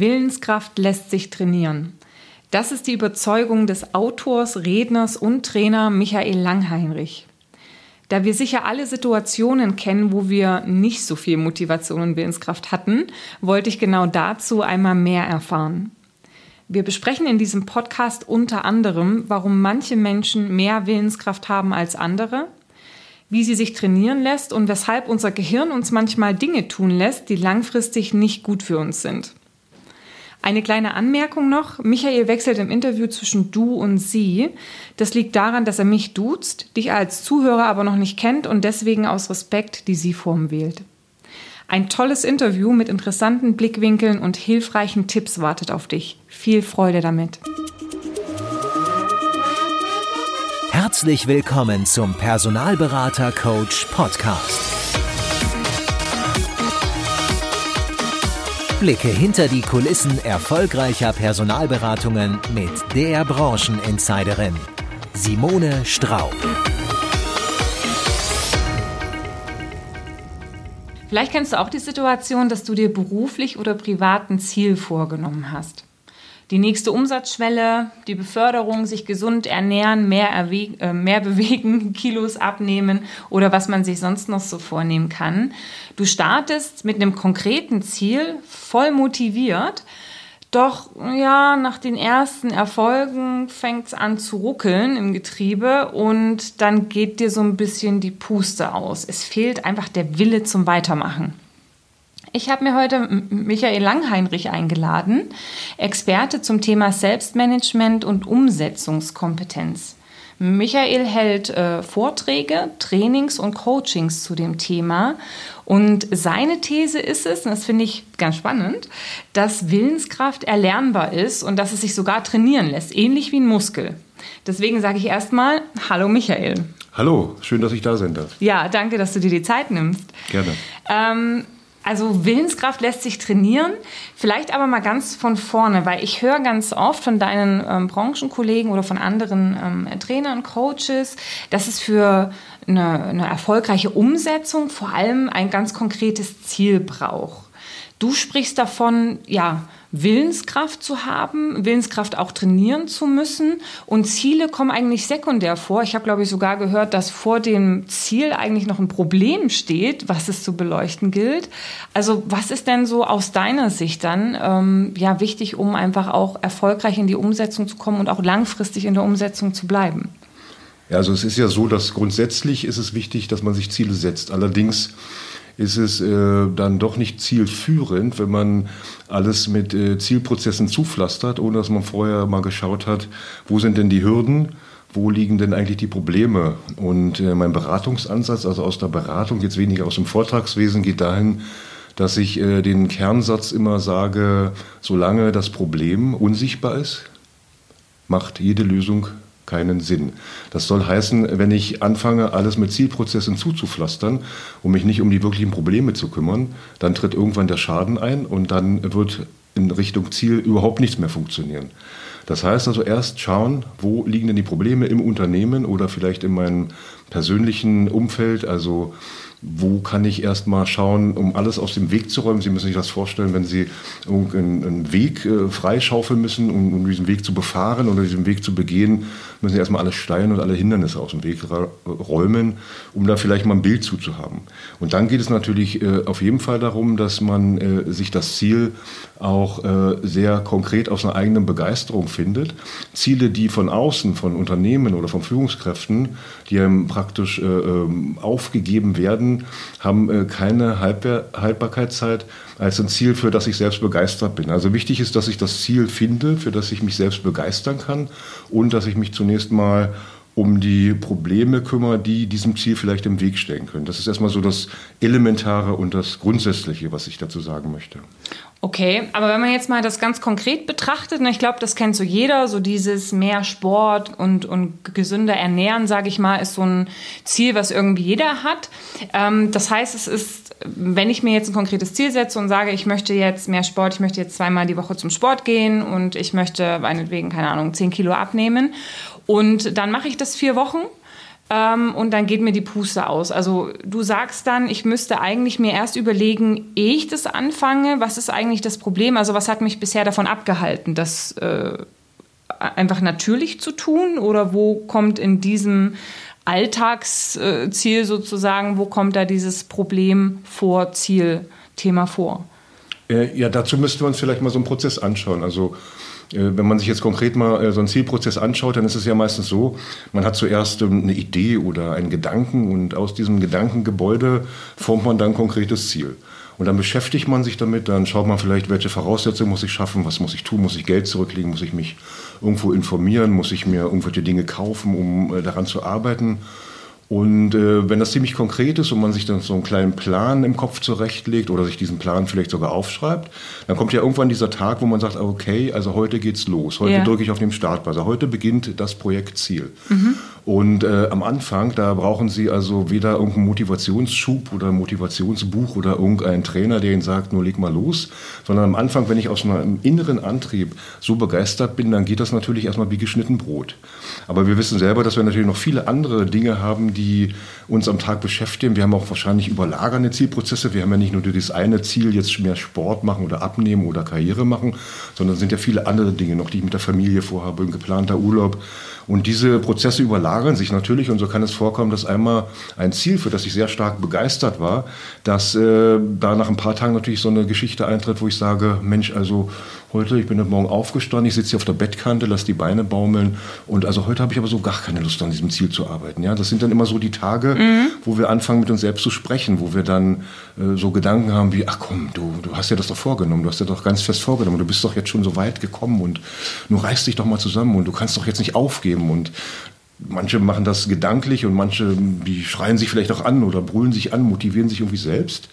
Willenskraft lässt sich trainieren. Das ist die Überzeugung des Autors, Redners und Trainer Michael Langheinrich. Da wir sicher alle Situationen kennen, wo wir nicht so viel Motivation und Willenskraft hatten, wollte ich genau dazu einmal mehr erfahren. Wir besprechen in diesem Podcast unter anderem, warum manche Menschen mehr Willenskraft haben als andere, wie sie sich trainieren lässt und weshalb unser Gehirn uns manchmal Dinge tun lässt, die langfristig nicht gut für uns sind. Eine kleine Anmerkung noch. Michael wechselt im Interview zwischen du und sie. Das liegt daran, dass er mich duzt, dich als Zuhörer aber noch nicht kennt und deswegen aus Respekt die Sie-Form wählt. Ein tolles Interview mit interessanten Blickwinkeln und hilfreichen Tipps wartet auf dich. Viel Freude damit. Herzlich willkommen zum Personalberater Coach Podcast. Blicke hinter die Kulissen erfolgreicher Personalberatungen mit der Brancheninsiderin Simone Straub. Vielleicht kennst du auch die Situation, dass du dir beruflich oder privat ein Ziel vorgenommen hast die nächste Umsatzschwelle, die Beförderung, sich gesund ernähren, mehr, äh, mehr bewegen, Kilos abnehmen oder was man sich sonst noch so vornehmen kann. Du startest mit einem konkreten Ziel, voll motiviert, doch ja, nach den ersten Erfolgen fängt es an zu ruckeln im Getriebe und dann geht dir so ein bisschen die Puste aus. Es fehlt einfach der Wille zum Weitermachen. Ich habe mir heute Michael Langheinrich eingeladen, Experte zum Thema Selbstmanagement und Umsetzungskompetenz. Michael hält äh, Vorträge, Trainings und Coachings zu dem Thema. Und seine These ist es, und das finde ich ganz spannend, dass Willenskraft erlernbar ist und dass es sich sogar trainieren lässt, ähnlich wie ein Muskel. Deswegen sage ich erstmal Hallo Michael. Hallo, schön, dass ich da sein darf. Ja, danke, dass du dir die Zeit nimmst. Gerne. Ähm, also Willenskraft lässt sich trainieren, vielleicht aber mal ganz von vorne, weil ich höre ganz oft von deinen ähm, Branchenkollegen oder von anderen ähm, Trainern, Coaches, dass es für eine, eine erfolgreiche Umsetzung vor allem ein ganz konkretes Ziel braucht. Du sprichst davon, ja, Willenskraft zu haben, Willenskraft auch trainieren zu müssen. Und Ziele kommen eigentlich sekundär vor. Ich habe, glaube ich, sogar gehört, dass vor dem Ziel eigentlich noch ein Problem steht, was es zu beleuchten gilt. Also was ist denn so aus deiner Sicht dann ähm, ja wichtig, um einfach auch erfolgreich in die Umsetzung zu kommen und auch langfristig in der Umsetzung zu bleiben? Ja, also es ist ja so, dass grundsätzlich ist es wichtig, dass man sich Ziele setzt. Allerdings ist es äh, dann doch nicht zielführend, wenn man alles mit äh, Zielprozessen zupflastert, ohne dass man vorher mal geschaut hat, wo sind denn die Hürden, wo liegen denn eigentlich die Probleme. Und äh, mein Beratungsansatz, also aus der Beratung, jetzt weniger aus dem Vortragswesen, geht dahin, dass ich äh, den Kernsatz immer sage, solange das Problem unsichtbar ist, macht jede Lösung keinen Sinn. Das soll heißen, wenn ich anfange, alles mit Zielprozessen zuzupflastern, um mich nicht um die wirklichen Probleme zu kümmern, dann tritt irgendwann der Schaden ein und dann wird in Richtung Ziel überhaupt nichts mehr funktionieren. Das heißt also erst schauen, wo liegen denn die Probleme im Unternehmen oder vielleicht in meinem persönlichen Umfeld, also wo kann ich erstmal schauen, um alles aus dem Weg zu räumen. Sie müssen sich das vorstellen, wenn Sie einen Weg äh, freischaufeln müssen, um, um, diesen Weg zu befahren oder diesen Weg zu begehen, müssen Sie erstmal alle Steine und alle Hindernisse aus dem Weg räumen, um da vielleicht mal ein Bild zuzuhaben. Und dann geht es natürlich äh, auf jeden Fall darum, dass man äh, sich das Ziel auch äh, sehr konkret aus einer eigenen Begeisterung findet. Ziele, die von außen, von Unternehmen oder von Führungskräften, die einem äh, ähm, aufgegeben werden, haben äh, keine Haltbarkeitszeit als ein Ziel, für das ich selbst begeistert bin. Also wichtig ist, dass ich das Ziel finde, für das ich mich selbst begeistern kann und dass ich mich zunächst mal um die Probleme kümmere, die diesem Ziel vielleicht im Weg stehen können. Das ist erstmal so das Elementare und das Grundsätzliche, was ich dazu sagen möchte. Okay, aber wenn man jetzt mal das ganz konkret betrachtet, und ne, ich glaube, das kennt so jeder, so dieses mehr Sport und, und gesünder ernähren, sage ich mal, ist so ein Ziel, was irgendwie jeder hat. Ähm, das heißt, es ist, wenn ich mir jetzt ein konkretes Ziel setze und sage, ich möchte jetzt mehr Sport, ich möchte jetzt zweimal die Woche zum Sport gehen und ich möchte meinetwegen, keine Ahnung, zehn Kilo abnehmen und dann mache ich das vier Wochen ähm, und dann geht mir die Puste aus. Also du sagst dann, ich müsste eigentlich mir erst überlegen, ehe ich das anfange, was ist eigentlich das Problem? Also was hat mich bisher davon abgehalten, das äh, einfach natürlich zu tun? Oder wo kommt in diesem Alltagsziel sozusagen, wo kommt da dieses Problem vor Zielthema vor? Äh, ja, dazu müssten wir uns vielleicht mal so einen Prozess anschauen. Also wenn man sich jetzt konkret mal äh, so einen Zielprozess anschaut, dann ist es ja meistens so, man hat zuerst ähm, eine Idee oder einen Gedanken und aus diesem Gedankengebäude formt man dann ein konkretes Ziel. Und dann beschäftigt man sich damit, dann schaut man vielleicht, welche Voraussetzungen muss ich schaffen, was muss ich tun, muss ich Geld zurücklegen, muss ich mich irgendwo informieren, muss ich mir irgendwelche Dinge kaufen, um daran zu arbeiten. Und äh, wenn das ziemlich konkret ist und man sich dann so einen kleinen Plan im Kopf zurechtlegt oder sich diesen Plan vielleicht sogar aufschreibt, dann kommt ja irgendwann dieser Tag, wo man sagt, okay, also heute geht's los. Heute ja. drücke ich auf den Startbuzzer. Heute beginnt das Projektziel. Mhm. Und äh, am Anfang, da brauchen Sie also weder irgendeinen Motivationsschub oder Motivationsbuch oder irgendeinen Trainer, der Ihnen sagt, nur leg mal los, sondern am Anfang, wenn ich aus einem inneren Antrieb so begeistert bin, dann geht das natürlich erstmal wie geschnitten Brot. Aber wir wissen selber, dass wir natürlich noch viele andere Dinge haben, die uns am Tag beschäftigen. Wir haben auch wahrscheinlich überlagernde Zielprozesse. Wir haben ja nicht nur dieses eine Ziel, jetzt mehr Sport machen oder abnehmen oder Karriere machen, sondern sind ja viele andere Dinge noch, die ich mit der Familie vorhabe, ein geplanter Urlaub. Und diese Prozesse überlagern sich natürlich und so kann es vorkommen, dass einmal ein Ziel, für das ich sehr stark begeistert war, dass äh, da nach ein paar Tagen natürlich so eine Geschichte eintritt, wo ich sage, Mensch, also heute, ich bin heute Morgen aufgestanden, ich sitze hier auf der Bettkante, lasse die Beine baumeln und also heute habe ich aber so gar keine Lust an diesem Ziel zu arbeiten. Ja, das sind dann immer so die Tage, mhm. wo wir anfangen mit uns selbst zu sprechen, wo wir dann äh, so Gedanken haben wie, ach komm, du, du hast ja das doch vorgenommen, du hast ja doch ganz fest vorgenommen, du bist doch jetzt schon so weit gekommen und nur reißt dich doch mal zusammen und du kannst doch jetzt nicht aufgeben und Manche machen das gedanklich und manche, die schreien sich vielleicht auch an oder brüllen sich an, motivieren sich irgendwie selbst.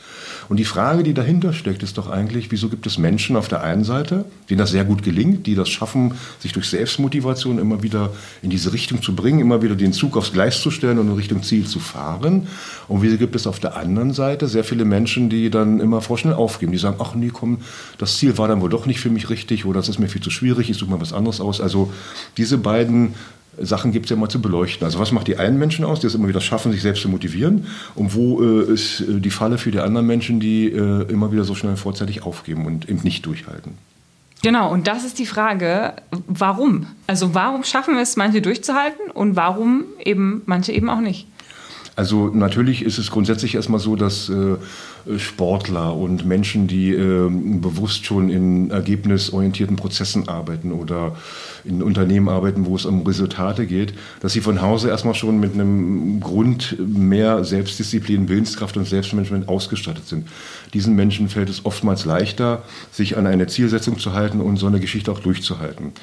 Und die Frage, die dahinter steckt, ist doch eigentlich, wieso gibt es Menschen auf der einen Seite, denen das sehr gut gelingt, die das schaffen, sich durch Selbstmotivation immer wieder in diese Richtung zu bringen, immer wieder den Zug aufs Gleis zu stellen und in Richtung Ziel zu fahren. Und wieso gibt es auf der anderen Seite sehr viele Menschen, die dann immer vorschnell aufgeben, die sagen, ach nee, komm, das Ziel war dann wohl doch nicht für mich richtig oder das ist mir viel zu schwierig, ich suche mal was anderes aus. Also diese beiden Sachen gibt es ja mal zu beleuchten. Also was macht die einen Menschen aus, die es immer wieder schaffen, sich selbst zu motivieren? Und wo äh, ist äh, die Falle für die anderen Menschen, die äh, immer wieder so schnell vorzeitig aufgeben und eben nicht durchhalten? Genau, und das ist die Frage, warum? Also warum schaffen es manche durchzuhalten und warum eben manche eben auch nicht? Also natürlich ist es grundsätzlich erstmal so, dass äh, Sportler und Menschen, die äh, bewusst schon in ergebnisorientierten Prozessen arbeiten oder in Unternehmen arbeiten, wo es um Resultate geht, dass sie von Hause erstmal schon mit einem Grund mehr Selbstdisziplin, Willenskraft und Selbstmanagement ausgestattet sind. Diesen Menschen fällt es oftmals leichter, sich an eine Zielsetzung zu halten und so eine Geschichte auch durchzuhalten.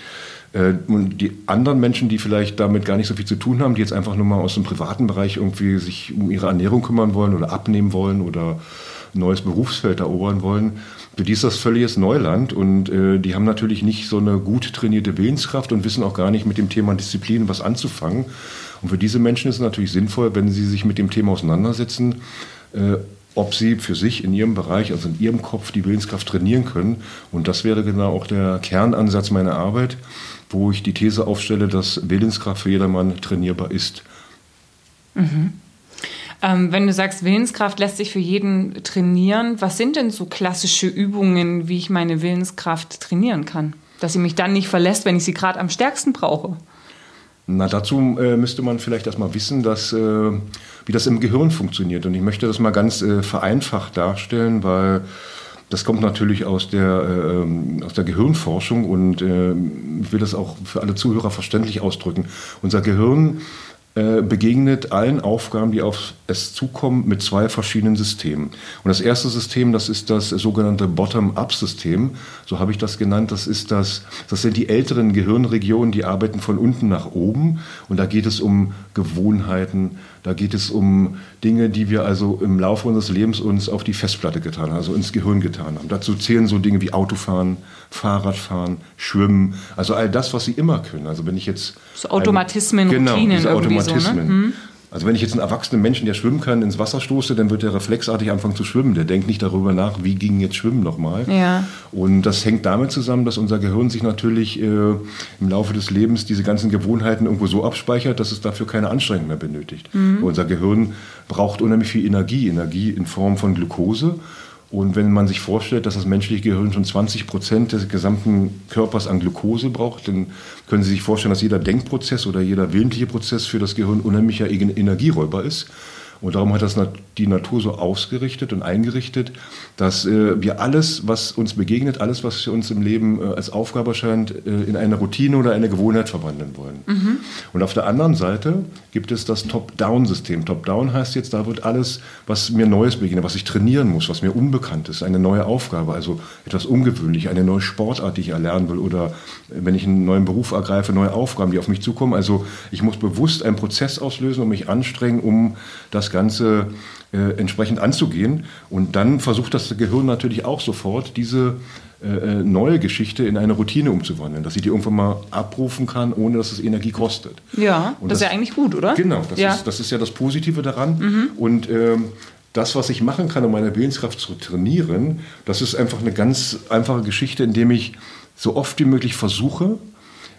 Äh, und die anderen Menschen, die vielleicht damit gar nicht so viel zu tun haben, die jetzt einfach nur mal aus dem privaten Bereich irgendwie sich um ihre Ernährung kümmern wollen oder abnehmen wollen oder ein neues Berufsfeld erobern wollen, für die ist das völliges Neuland und äh, die haben natürlich nicht so eine gut trainierte Willenskraft und wissen auch gar nicht mit dem Thema Disziplin was anzufangen. Und für diese Menschen ist es natürlich sinnvoll, wenn sie sich mit dem Thema auseinandersetzen, äh, ob sie für sich in ihrem Bereich, also in ihrem Kopf, die Willenskraft trainieren können. Und das wäre genau auch der Kernansatz meiner Arbeit wo ich die These aufstelle, dass Willenskraft für jedermann trainierbar ist. Mhm. Ähm, wenn du sagst, Willenskraft lässt sich für jeden trainieren, was sind denn so klassische Übungen, wie ich meine Willenskraft trainieren kann? Dass sie mich dann nicht verlässt, wenn ich sie gerade am stärksten brauche? Na, dazu äh, müsste man vielleicht erstmal wissen, dass, äh, wie das im Gehirn funktioniert. Und ich möchte das mal ganz äh, vereinfacht darstellen, weil das kommt natürlich aus der, äh, aus der Gehirnforschung und äh, ich will das auch für alle Zuhörer verständlich ausdrücken. Unser Gehirn äh, begegnet allen Aufgaben, die auf es zukommen, mit zwei verschiedenen Systemen. Und das erste System, das ist das sogenannte Bottom-up-System, so habe ich das genannt. Das ist das, das sind die älteren Gehirnregionen, die arbeiten von unten nach oben. Und da geht es um Gewohnheiten, da geht es um Dinge, die wir also im Laufe unseres Lebens uns auf die Festplatte getan haben, also ins Gehirn getan haben. Dazu zählen so Dinge wie Autofahren, Fahrradfahren, Schwimmen, also all das, was sie immer können. Also wenn ich jetzt so Automatismen, ein, genau, Routinen Automatismen. So, ne? hm. Also wenn ich jetzt einen erwachsenen Menschen, der schwimmen kann, ins Wasser stoße, dann wird er reflexartig anfangen zu schwimmen. Der denkt nicht darüber nach, wie ging jetzt Schwimmen nochmal. Ja. Und das hängt damit zusammen, dass unser Gehirn sich natürlich äh, im Laufe des Lebens diese ganzen Gewohnheiten irgendwo so abspeichert, dass es dafür keine Anstrengung mehr benötigt. Mhm. Unser Gehirn braucht unheimlich viel Energie, Energie in Form von Glucose. Und wenn man sich vorstellt, dass das menschliche Gehirn schon 20 Prozent des gesamten Körpers an Glucose braucht, dann können Sie sich vorstellen, dass jeder Denkprozess oder jeder willentliche Prozess für das Gehirn unheimlicher Energieräuber ist. Und darum hat das die Natur so ausgerichtet und eingerichtet, dass äh, wir alles, was uns begegnet, alles, was uns im Leben äh, als Aufgabe erscheint, äh, in eine Routine oder eine Gewohnheit verwandeln wollen. Mhm. Und auf der anderen Seite gibt es das Top-Down-System. Top-Down heißt jetzt, da wird alles, was mir Neues begegnet, was ich trainieren muss, was mir unbekannt ist, eine neue Aufgabe, also etwas ungewöhnlich, eine neue Sportart, die ich erlernen will oder wenn ich einen neuen Beruf ergreife, neue Aufgaben, die auf mich zukommen. Also ich muss bewusst einen Prozess auslösen und mich anstrengen, um das Ganze äh, entsprechend anzugehen. Und dann versucht das Gehirn natürlich auch sofort, diese äh, äh, neue Geschichte in eine Routine umzuwandeln, dass ich die irgendwann mal abrufen kann, ohne dass es Energie kostet. Ja, das, das, ist ja eigentlich gut, oder? Genau, das, ja. Ist, das ist ja das Positive daran. Mhm. Und ähm, das, was ich machen kann, um meine Willenskraft zu trainieren, das ist einfach eine ganz einfache Geschichte, indem ich so oft wie möglich versuche,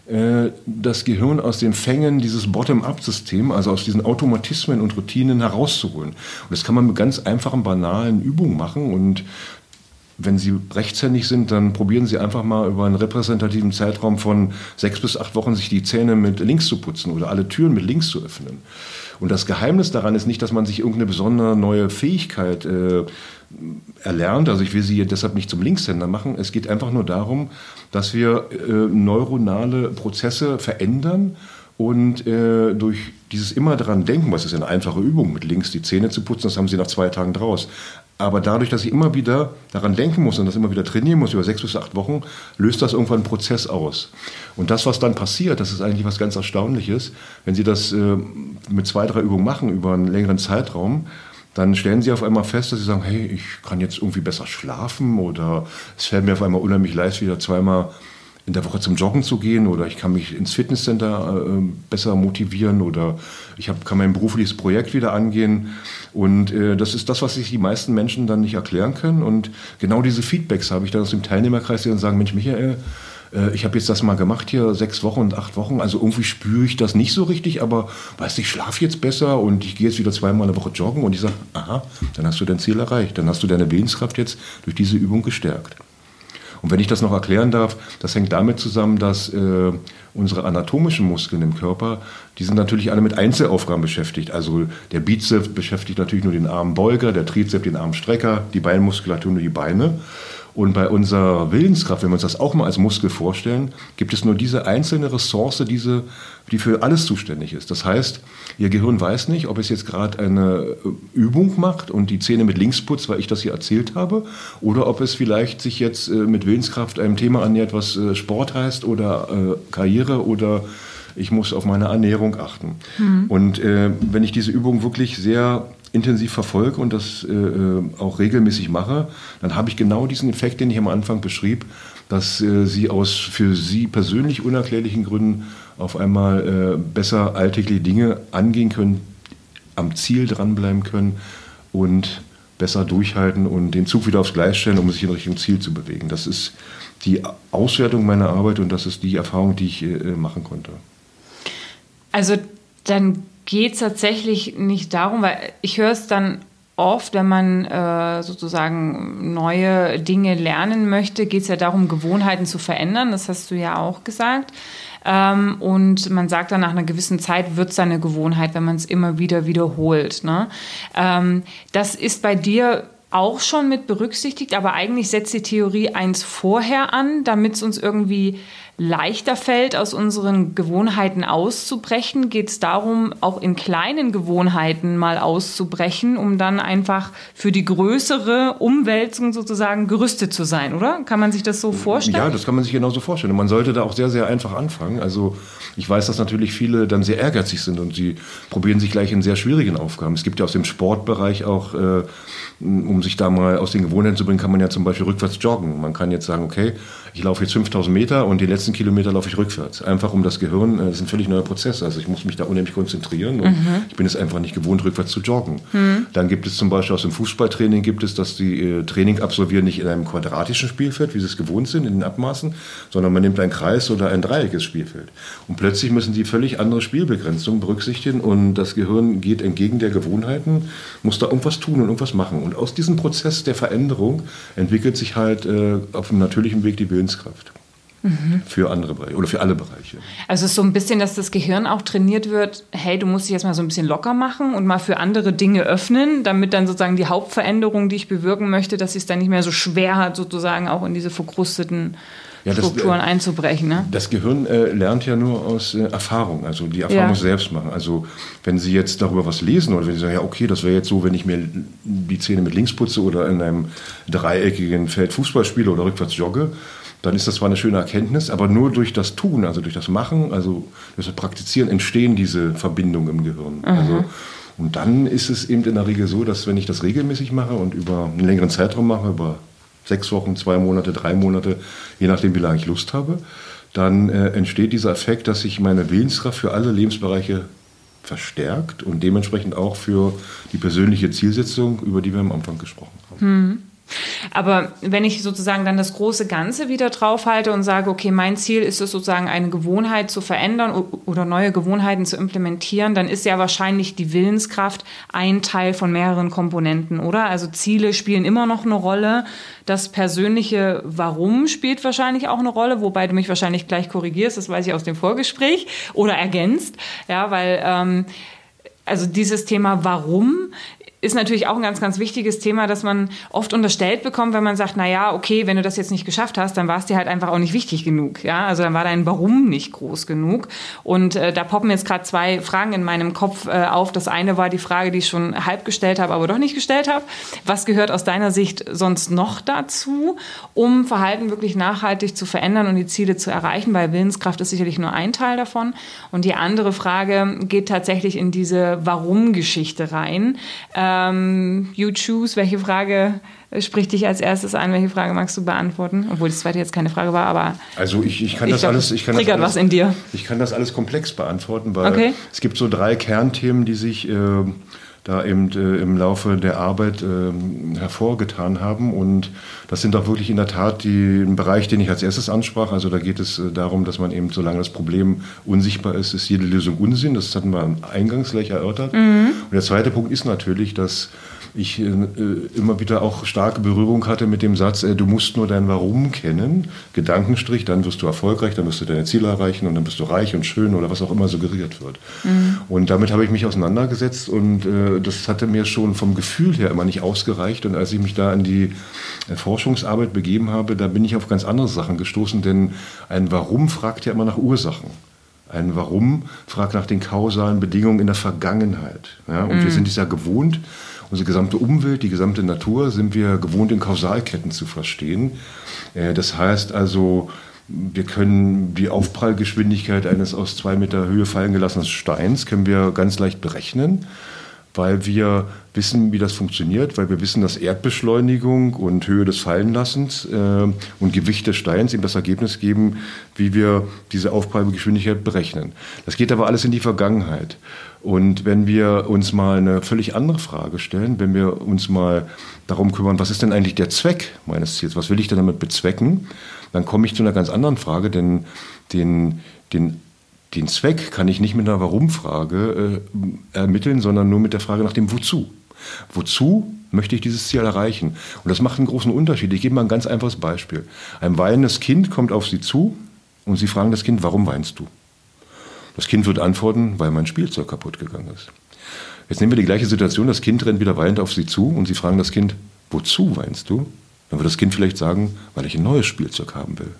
das Gehirn aus den Fängen dieses Bottom-up-System, also aus diesen Automatismen und Routinen herauszuholen. Und das kann man mit ganz einfachen, banalen Übungen machen. Und wenn Sie rechtshändig sind, dann probieren Sie einfach mal über einen repräsentativen Zeitraum von sechs bis acht Wochen sich die Zähne mit links zu putzen oder alle Türen mit links zu öffnen. Und das Geheimnis daran ist nicht, dass man sich irgendeine besondere neue Fähigkeit äh, erlernt. Also ich will Sie deshalb nicht zum Linkshänder machen. Es geht einfach nur darum, dass wir äh, neuronale Prozesse verändern und äh, durch dieses immer daran denken, was ist eine einfache Übung, mit links die Zähne zu putzen, das haben Sie nach zwei Tagen draus. Aber dadurch, dass ich immer wieder daran denken muss und das immer wieder trainieren muss über sechs bis acht Wochen, löst das irgendwann einen Prozess aus. Und das, was dann passiert, das ist eigentlich was ganz Erstaunliches. Wenn Sie das äh, mit zwei, drei Übungen machen über einen längeren Zeitraum, dann stellen sie auf einmal fest, dass sie sagen, hey, ich kann jetzt irgendwie besser schlafen oder es fällt mir auf einmal unheimlich leicht, wieder zweimal in der Woche zum Joggen zu gehen oder ich kann mich ins Fitnesscenter äh, besser motivieren oder ich hab, kann mein berufliches Projekt wieder angehen. Und äh, das ist das, was sich die meisten Menschen dann nicht erklären können. Und genau diese Feedbacks habe ich dann aus dem Teilnehmerkreis, die dann sagen, Mensch, Michael, äh, ich habe jetzt das mal gemacht hier, sechs Wochen und acht Wochen, also irgendwie spüre ich das nicht so richtig, aber weißt du, ich schlafe jetzt besser und ich gehe jetzt wieder zweimal eine Woche joggen und ich sage, aha, dann hast du dein Ziel erreicht, dann hast du deine Willenskraft jetzt durch diese Übung gestärkt. Und wenn ich das noch erklären darf, das hängt damit zusammen, dass äh, unsere anatomischen Muskeln im Körper, die sind natürlich alle mit Einzelaufgaben beschäftigt. Also der Bizeps beschäftigt natürlich nur den Armbeuger, der Trizeps den Armstrecker, die Beinmuskulatur nur die Beine. Und bei unserer Willenskraft, wenn wir uns das auch mal als Muskel vorstellen, gibt es nur diese einzelne Ressource, diese, die für alles zuständig ist. Das heißt, Ihr Gehirn weiß nicht, ob es jetzt gerade eine äh, Übung macht und die Zähne mit links putzt, weil ich das hier erzählt habe, oder ob es vielleicht sich jetzt äh, mit Willenskraft einem Thema annähert, was äh, Sport heißt oder Karriere oder ich muss auf meine Ernährung achten. Mhm. Und äh, wenn ich diese Übung wirklich sehr intensiv verfolge und das äh, auch regelmäßig mache, dann habe ich genau diesen Effekt, den ich am Anfang beschrieb, dass äh, sie aus für sie persönlich unerklärlichen Gründen auf einmal äh, besser alltägliche Dinge angehen können, am Ziel dranbleiben können und besser durchhalten und den Zug wieder aufs Gleis stellen, um sich in Richtung Ziel zu bewegen. Das ist die Auswertung meiner Arbeit und das ist die Erfahrung, die ich äh, machen konnte. Also dann geht es tatsächlich nicht darum, weil ich höre es dann oft, wenn man äh, sozusagen neue Dinge lernen möchte, geht es ja darum, Gewohnheiten zu verändern. Das hast du ja auch gesagt. Ähm, und man sagt dann, nach einer gewissen Zeit wird es eine Gewohnheit, wenn man es immer wieder wiederholt. Ne? Ähm, das ist bei dir auch schon mit berücksichtigt, aber eigentlich setzt die Theorie eins vorher an, damit es uns irgendwie leichter fällt, aus unseren Gewohnheiten auszubrechen, geht es darum, auch in kleinen Gewohnheiten mal auszubrechen, um dann einfach für die größere Umwälzung sozusagen gerüstet zu sein, oder? Kann man sich das so vorstellen? Ja, das kann man sich genauso vorstellen. man sollte da auch sehr, sehr einfach anfangen. Also ich weiß, dass natürlich viele dann sehr ehrgeizig sind und sie probieren sich gleich in sehr schwierigen Aufgaben. Es gibt ja aus dem Sportbereich auch, äh, um sich da mal aus den Gewohnheiten zu bringen, kann man ja zum Beispiel rückwärts joggen. Man kann jetzt sagen, okay, ich laufe jetzt 5000 Meter und die letzten Kilometer laufe ich rückwärts. Einfach um das Gehirn, äh, das ist ein völlig neuer Prozess. Also ich muss mich da unheimlich konzentrieren und mhm. ich bin es einfach nicht gewohnt, rückwärts zu joggen. Mhm. Dann gibt es zum Beispiel aus dem Fußballtraining gibt es, dass die äh, Training absolvieren nicht in einem quadratischen Spielfeld, wie sie es gewohnt sind, in den Abmaßen, sondern man nimmt ein Kreis oder ein dreieckiges Spielfeld. Und plötzlich müssen die völlig andere Spielbegrenzungen berücksichtigen und das Gehirn geht entgegen der Gewohnheiten, muss da irgendwas tun und irgendwas machen. Und aus diesem Prozess der Veränderung entwickelt sich halt äh, auf einem natürlichen Weg die Willenskraft. Mhm. Für andere Bereiche oder für alle Bereiche. Also es ist so ein bisschen, dass das Gehirn auch trainiert wird, hey, du musst dich jetzt mal so ein bisschen locker machen und mal für andere Dinge öffnen, damit dann sozusagen die Hauptveränderung, die ich bewirken möchte, dass es dann nicht mehr so schwer hat, sozusagen auch in diese verkrusteten ja, das, Strukturen einzubrechen. Ne? Das Gehirn äh, lernt ja nur aus äh, Erfahrung, also die Erfahrung ja. muss selbst machen. Also wenn Sie jetzt darüber was lesen oder wenn Sie sagen, ja okay, das wäre jetzt so, wenn ich mir die Zähne mit links putze oder in einem dreieckigen Feld Fußball spiele oder rückwärts jogge, dann ist das zwar eine schöne Erkenntnis, aber nur durch das Tun, also durch das Machen, also durch das Praktizieren entstehen diese Verbindungen im Gehirn. Mhm. Also, und dann ist es eben in der Regel so, dass wenn ich das regelmäßig mache und über einen längeren Zeitraum mache, über sechs Wochen, zwei Monate, drei Monate, je nachdem, wie lange ich Lust habe, dann äh, entsteht dieser Effekt, dass sich meine Willenskraft für alle Lebensbereiche verstärkt und dementsprechend auch für die persönliche Zielsetzung, über die wir am Anfang gesprochen haben. Hm. Aber wenn ich sozusagen dann das große Ganze wieder draufhalte und sage, okay, mein Ziel ist es sozusagen eine Gewohnheit zu verändern oder neue Gewohnheiten zu implementieren, dann ist ja wahrscheinlich die Willenskraft ein Teil von mehreren Komponenten, oder? Also Ziele spielen immer noch eine Rolle. Das persönliche Warum spielt wahrscheinlich auch eine Rolle, wobei du mich wahrscheinlich gleich korrigierst, das weiß ich aus dem Vorgespräch oder ergänzt, ja, weil ähm, also dieses Thema Warum ist natürlich auch ein ganz, ganz wichtiges Thema, das man oft unterstellt bekommt, wenn man sagt, na ja, okay, wenn du das jetzt nicht geschafft hast, dann war es dir halt einfach auch nicht wichtig genug. Ja, also dann war dein Warum nicht groß genug. Und äh, da poppen jetzt gerade zwei Fragen in meinem Kopf äh, auf. Das eine war die Frage, die ich schon halb gestellt habe, aber doch nicht gestellt habe. Was gehört aus deiner Sicht sonst noch dazu, um Verhalten wirklich nachhaltig zu verändern und die Ziele zu erreichen? Weil Willenskraft ist sicherlich nur ein Teil davon. Und die andere Frage geht tatsächlich in diese Warum-Geschichte rein. Äh, ähm, you choose, welche Frage spricht dich als erstes an? Welche Frage magst du beantworten? Obwohl das zweite jetzt keine Frage war, aber. Also ich, ich kann das glaub, alles. Ich kann triggert das alles, was in dir. Ich kann das alles komplex beantworten, weil okay. es gibt so drei Kernthemen, die sich. Äh, da eben äh, im Laufe der Arbeit äh, hervorgetan haben. Und das sind auch wirklich in der Tat die, ein Bereich, den ich als erstes ansprach. Also da geht es äh, darum, dass man eben, solange das Problem unsichtbar ist, ist jede Lösung Unsinn. Das hatten wir eingangs gleich erörtert. Mhm. Und der zweite Punkt ist natürlich, dass ich äh, immer wieder auch starke Berührung hatte mit dem Satz, äh, du musst nur dein Warum kennen, Gedankenstrich, dann wirst du erfolgreich, dann wirst du deine Ziele erreichen und dann bist du reich und schön oder was auch immer suggeriert wird. Mhm. Und damit habe ich mich auseinandergesetzt und äh, das hatte mir schon vom Gefühl her immer nicht ausgereicht. Und als ich mich da in die äh, Forschungsarbeit begeben habe, da bin ich auf ganz andere Sachen gestoßen, denn ein Warum fragt ja immer nach Ursachen. Ein Warum fragt nach den kausalen Bedingungen in der Vergangenheit. Ja? Und mhm. wir sind es ja gewohnt, unsere gesamte Umwelt, die gesamte Natur sind wir gewohnt in Kausalketten zu verstehen. Äh, das heißt also, wir können die Aufprallgeschwindigkeit eines aus zwei Meter Höhe fallen gelassenen Steins können wir ganz leicht berechnen weil wir wissen, wie das funktioniert, weil wir wissen, dass Erdbeschleunigung und Höhe des Fallenlassens äh, und Gewicht des Steins eben das Ergebnis geben, wie wir diese Aufprallgeschwindigkeit berechnen. Das geht aber alles in die Vergangenheit. Und wenn wir uns mal eine völlig andere Frage stellen, wenn wir uns mal darum kümmern, was ist denn eigentlich der Zweck meines Ziels, was will ich denn damit bezwecken, dann komme ich zu einer ganz anderen Frage, denn den, den den Zweck kann ich nicht mit einer Warum-Frage äh, ermitteln, sondern nur mit der Frage nach dem Wozu. Wozu möchte ich dieses Ziel erreichen? Und das macht einen großen Unterschied. Ich gebe mal ein ganz einfaches Beispiel. Ein weinendes Kind kommt auf Sie zu und Sie fragen das Kind, warum weinst du? Das Kind wird antworten, weil mein Spielzeug kaputt gegangen ist. Jetzt nehmen wir die gleiche Situation, das Kind rennt wieder weinend auf Sie zu und Sie fragen das Kind, wozu weinst du? Dann wird das Kind vielleicht sagen, weil ich ein neues Spielzeug haben will.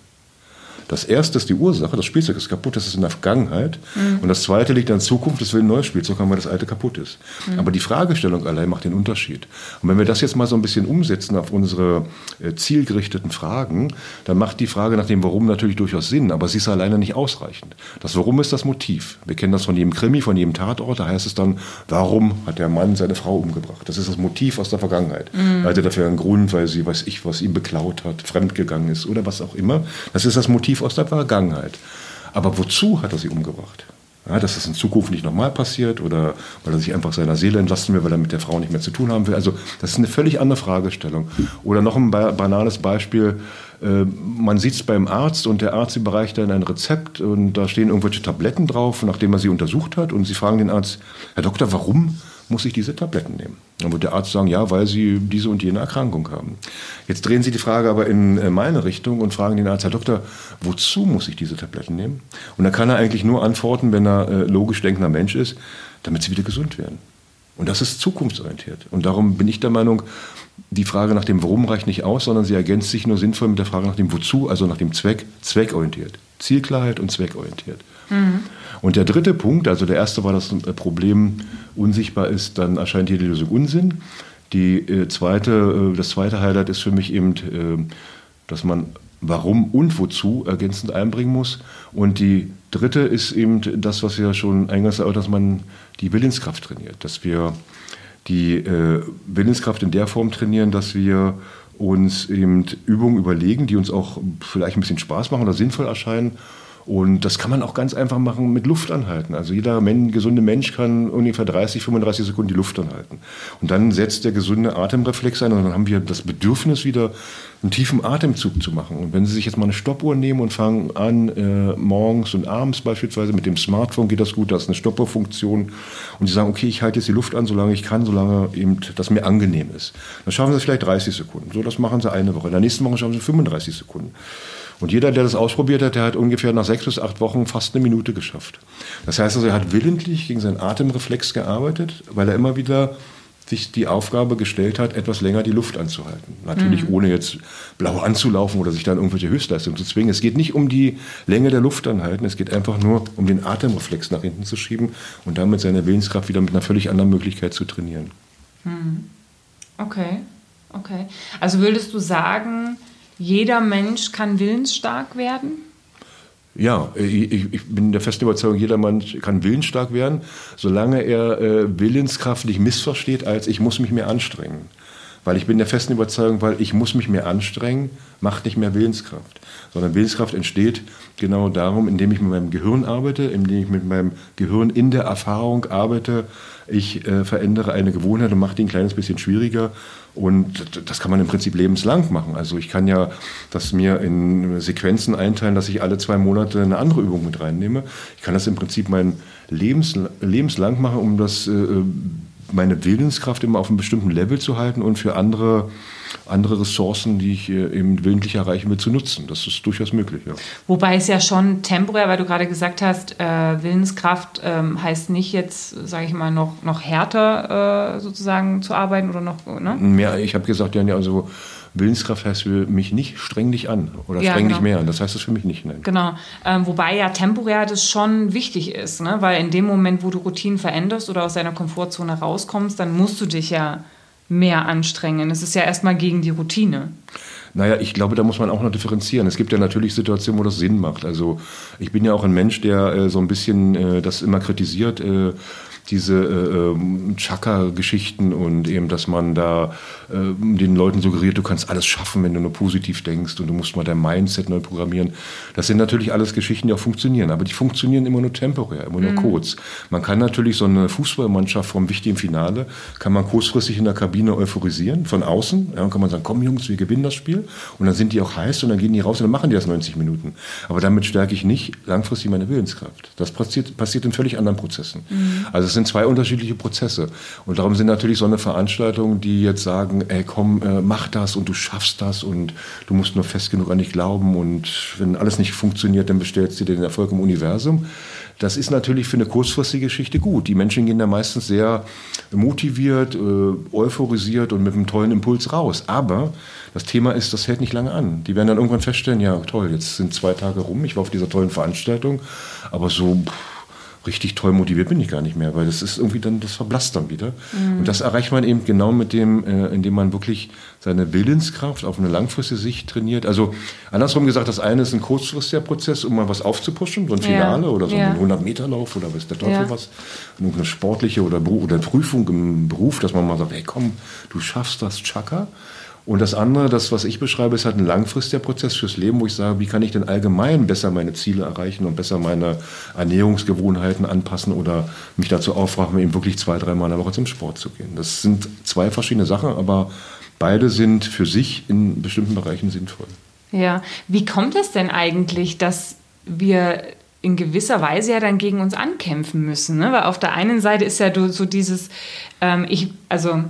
Das erste ist die Ursache, das Spielzeug ist kaputt, das ist in der Vergangenheit. Mhm. Und das zweite liegt in der Zukunft, das will ein neues Spielzeug haben, weil das alte kaputt ist. Mhm. Aber die Fragestellung allein macht den Unterschied. Und wenn wir das jetzt mal so ein bisschen umsetzen auf unsere äh, zielgerichteten Fragen, dann macht die Frage nach dem Warum natürlich durchaus Sinn, aber sie ist alleine nicht ausreichend. Das Warum ist das Motiv. Wir kennen das von jedem Krimi, von jedem Tatort, da heißt es dann, warum hat der Mann seine Frau umgebracht? Das ist das Motiv aus der Vergangenheit. Mhm. Er hatte dafür einen Grund, weil sie, weiß ich, was ihm beklaut hat, fremdgegangen ist oder was auch immer. Das ist das Motiv aus der Vergangenheit. Aber wozu hat er sie umgebracht? Ja, dass das in Zukunft nicht nochmal passiert oder weil er sich einfach seiner Seele entlasten will, weil er mit der Frau nicht mehr zu tun haben will. Also das ist eine völlig andere Fragestellung. Oder noch ein banales Beispiel. Äh, man sitzt beim Arzt und der Arzt überreicht dann ein Rezept und da stehen irgendwelche Tabletten drauf, nachdem er sie untersucht hat. Und Sie fragen den Arzt, Herr Doktor, warum muss ich diese Tabletten nehmen? Dann wird der Arzt sagen, ja, weil Sie diese und jene Erkrankung haben. Jetzt drehen Sie die Frage aber in äh, meine Richtung und fragen den Arzt, Herr Doktor, wozu muss ich diese Tabletten nehmen? Und da kann er eigentlich nur antworten, wenn er äh, logisch denkender Mensch ist, damit Sie wieder gesund werden. Und das ist zukunftsorientiert. Und darum bin ich der Meinung, die Frage nach dem Warum reicht nicht aus, sondern sie ergänzt sich nur sinnvoll mit der Frage nach dem Wozu, also nach dem Zweck, zweckorientiert. Zielklarheit und zweckorientiert. Mhm. Und der dritte Punkt, also der erste war das Problem, unsichtbar ist, dann erscheint die Lösung Unsinn. Die, äh, zweite, äh, das zweite Highlight ist für mich eben, äh, dass man Warum und Wozu ergänzend einbringen muss. Und die dritte ist eben das, was wir schon eingangs erörtert dass man die Willenskraft trainiert. Dass wir die äh, Willenskraft in der Form trainieren, dass wir uns eben Übungen überlegen, die uns auch vielleicht ein bisschen Spaß machen oder sinnvoll erscheinen und das kann man auch ganz einfach machen mit Luft anhalten. Also jeder men gesunde Mensch kann ungefähr 30, 35 Sekunden die Luft anhalten. Und dann setzt der gesunde Atemreflex ein und dann haben wir das Bedürfnis wieder einen tiefen Atemzug zu machen. Und wenn Sie sich jetzt mal eine Stoppuhr nehmen und fangen an, äh, morgens und abends beispielsweise mit dem Smartphone geht das gut, da ist eine Stoppuhrfunktion und Sie sagen, okay, ich halte jetzt die Luft an, solange ich kann, solange eben das mir angenehm ist. Dann schaffen Sie vielleicht 30 Sekunden. So, das machen Sie eine Woche. In der nächsten Woche schaffen Sie 35 Sekunden. Und jeder, der das ausprobiert hat, der hat ungefähr nach sechs bis acht Wochen fast eine Minute geschafft. Das heißt also, er hat willentlich gegen seinen Atemreflex gearbeitet, weil er immer wieder sich die Aufgabe gestellt hat, etwas länger die Luft anzuhalten. Natürlich mhm. ohne jetzt blau anzulaufen oder sich dann irgendwelche Höchstleistungen zu zwingen. Es geht nicht um die Länge der Luft anhalten, es geht einfach nur um den Atemreflex nach hinten zu schieben und damit seine Willenskraft wieder mit einer völlig anderen Möglichkeit zu trainieren. Mhm. Okay, okay. Also würdest du sagen, jeder Mensch kann willensstark werden? Ja, ich, ich, bin der festen Überzeugung, jeder Mensch kann willensstark werden, solange er äh, Willenskraft nicht missversteht als ich muss mich mehr anstrengen. Weil ich bin der festen Überzeugung, weil ich muss mich mehr anstrengen, macht nicht mehr Willenskraft. Sondern Willenskraft entsteht genau darum, indem ich mit meinem Gehirn arbeite, indem ich mit meinem Gehirn in der Erfahrung arbeite. Ich äh, verändere eine Gewohnheit und mache die ein kleines bisschen schwieriger und das kann man im Prinzip lebenslang machen. Also ich kann ja das mir in Sequenzen einteilen, dass ich alle zwei Monate eine andere Übung mit reinnehme. Ich kann das im Prinzip mein Lebens, lebenslang machen, um das, äh, meine Willenskraft immer auf einem bestimmten Level zu halten und für andere andere Ressourcen, die ich äh, eben willentlich erreichen will, zu nutzen. Das ist durchaus möglich. Ja. Wobei es ja schon temporär, weil du gerade gesagt hast, äh, Willenskraft ähm, heißt nicht jetzt, sage ich mal, noch, noch härter äh, sozusagen zu arbeiten oder noch. Ne? Mehr, ich habe gesagt, ja, also Willenskraft heißt für mich nicht streng dich an oder ja, streng genau. dich mehr an. Das heißt es für mich nicht. Nein. Genau. Ähm, wobei ja temporär das schon wichtig ist, ne? weil in dem Moment, wo du Routinen veränderst oder aus deiner Komfortzone rauskommst, dann musst du dich ja mehr anstrengen. Es ist ja erstmal gegen die Routine. Naja, ich glaube, da muss man auch noch differenzieren. Es gibt ja natürlich Situationen, wo das Sinn macht. Also ich bin ja auch ein Mensch, der äh, so ein bisschen äh, das immer kritisiert. Äh, diese äh, ähm, Chakra-Geschichten und eben, dass man da äh, den Leuten suggeriert, du kannst alles schaffen, wenn du nur positiv denkst und du musst mal dein Mindset neu programmieren. Das sind natürlich alles Geschichten, die auch funktionieren, aber die funktionieren immer nur temporär, immer nur mhm. kurz. Man kann natürlich so eine Fußballmannschaft vom wichtigen Finale, kann man kurzfristig in der Kabine euphorisieren, von außen. Ja, dann kann man sagen, komm Jungs, wir gewinnen das Spiel. Und dann sind die auch heiß und dann gehen die raus und dann machen die das 90 Minuten. Aber damit stärke ich nicht langfristig meine Willenskraft. Das passiert, passiert in völlig anderen Prozessen. Mhm. Also es sind zwei unterschiedliche Prozesse. Und darum sind natürlich so eine Veranstaltung, die jetzt sagen, ey komm, äh, mach das und du schaffst das und du musst nur fest genug an dich glauben und wenn alles nicht funktioniert, dann bestellst du dir den Erfolg im Universum. Das ist natürlich für eine kurzfristige Geschichte gut. Die Menschen gehen da meistens sehr motiviert, äh, euphorisiert und mit einem tollen Impuls raus. Aber das Thema ist, das hält nicht lange an. Die werden dann irgendwann feststellen, ja toll, jetzt sind zwei Tage rum, ich war auf dieser tollen Veranstaltung, aber so... Pff, richtig toll motiviert bin ich gar nicht mehr, weil das ist irgendwie dann, das verblasst dann wieder. Mhm. Und das erreicht man eben genau mit dem, äh, indem man wirklich seine Willenskraft auf eine langfristige Sicht trainiert. Also andersrum gesagt, das eine ist ein kurzfristiger Prozess, um mal was aufzupuschen, so ein Finale ja. oder so ja. ein 100-Meter-Lauf oder was der Teufel ja. was, eine sportliche oder, oder Prüfung im Beruf, dass man mal sagt, hey komm, du schaffst das, Chaka. Und das andere, das, was ich beschreibe, ist halt ein langfristiger Prozess fürs Leben, wo ich sage, wie kann ich denn allgemein besser meine Ziele erreichen und besser meine Ernährungsgewohnheiten anpassen oder mich dazu aufraffen, eben wirklich zwei, dreimal in der Woche zum Sport zu gehen. Das sind zwei verschiedene Sachen, aber beide sind für sich in bestimmten Bereichen sinnvoll. Ja, wie kommt es denn eigentlich, dass wir in gewisser Weise ja dann gegen uns ankämpfen müssen? Ne? Weil auf der einen Seite ist ja so dieses, ähm, ich, also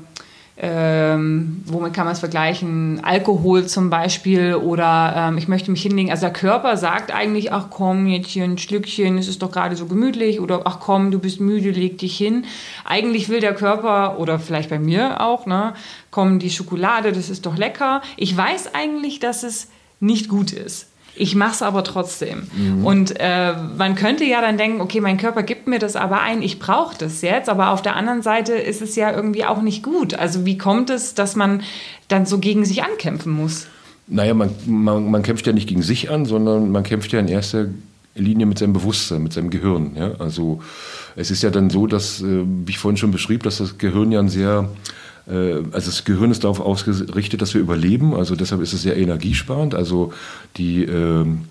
ähm, womit kann man es vergleichen? Alkohol zum Beispiel oder ähm, ich möchte mich hinlegen. Also der Körper sagt eigentlich, ach komm, jetzt hier ein Schlückchen, es ist doch gerade so gemütlich oder ach komm, du bist müde, leg dich hin. Eigentlich will der Körper oder vielleicht bei mir auch, ne, komm, die Schokolade, das ist doch lecker. Ich weiß eigentlich, dass es nicht gut ist. Ich mache es aber trotzdem. Mhm. Und äh, man könnte ja dann denken, okay, mein Körper gibt mir das aber ein, ich brauche das jetzt. Aber auf der anderen Seite ist es ja irgendwie auch nicht gut. Also wie kommt es, dass man dann so gegen sich ankämpfen muss? Naja, man, man, man kämpft ja nicht gegen sich an, sondern man kämpft ja in erster Linie mit seinem Bewusstsein, mit seinem Gehirn. Ja? Also es ist ja dann so, dass, äh, wie ich vorhin schon beschrieb, dass das Gehirn ja ein sehr also das Gehirn ist darauf ausgerichtet, dass wir überleben. Also deshalb ist es sehr energiesparend. Also die ähm,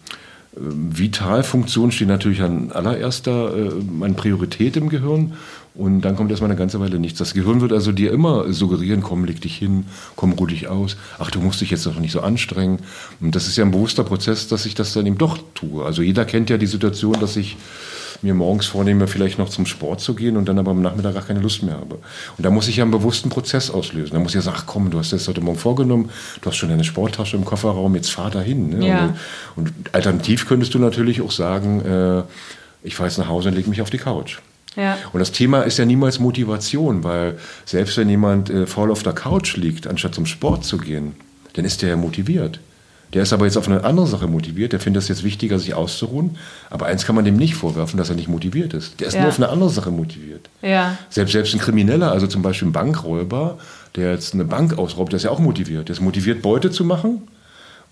äh, Vitalfunktion steht natürlich an allererster äh, an Priorität im Gehirn. Und dann kommt erstmal eine ganze Weile nichts. Das Gehirn wird also dir immer suggerieren, komm, leg dich hin, komm, ruh dich aus. Ach, du musst dich jetzt noch nicht so anstrengen. Und das ist ja ein bewusster Prozess, dass ich das dann eben doch tue. Also jeder kennt ja die Situation, dass ich mir morgens vornehme, vielleicht noch zum Sport zu gehen und dann aber am Nachmittag gar keine Lust mehr habe. Und da muss ich ja einen bewussten Prozess auslösen. Da muss ich ja sagen, ach komm, du hast das heute Morgen vorgenommen, du hast schon deine Sporttasche im Kofferraum, jetzt fahr dahin. Ne? Ja. Und, und, alternativ könntest du natürlich auch sagen, äh, ich fahre jetzt nach Hause und lege mich auf die Couch. Ja. Und das Thema ist ja niemals Motivation, weil selbst wenn jemand äh, faul auf der Couch liegt, anstatt zum Sport zu gehen, dann ist der ja motiviert. Der ist aber jetzt auf eine andere Sache motiviert. Der findet es jetzt wichtiger, sich auszuruhen. Aber eins kann man dem nicht vorwerfen, dass er nicht motiviert ist. Der ist ja. nur auf eine andere Sache motiviert. Ja. Selbst, selbst ein Krimineller, also zum Beispiel ein Bankräuber, der jetzt eine Bank ausraubt, der ist ja auch motiviert. Der ist motiviert, Beute zu machen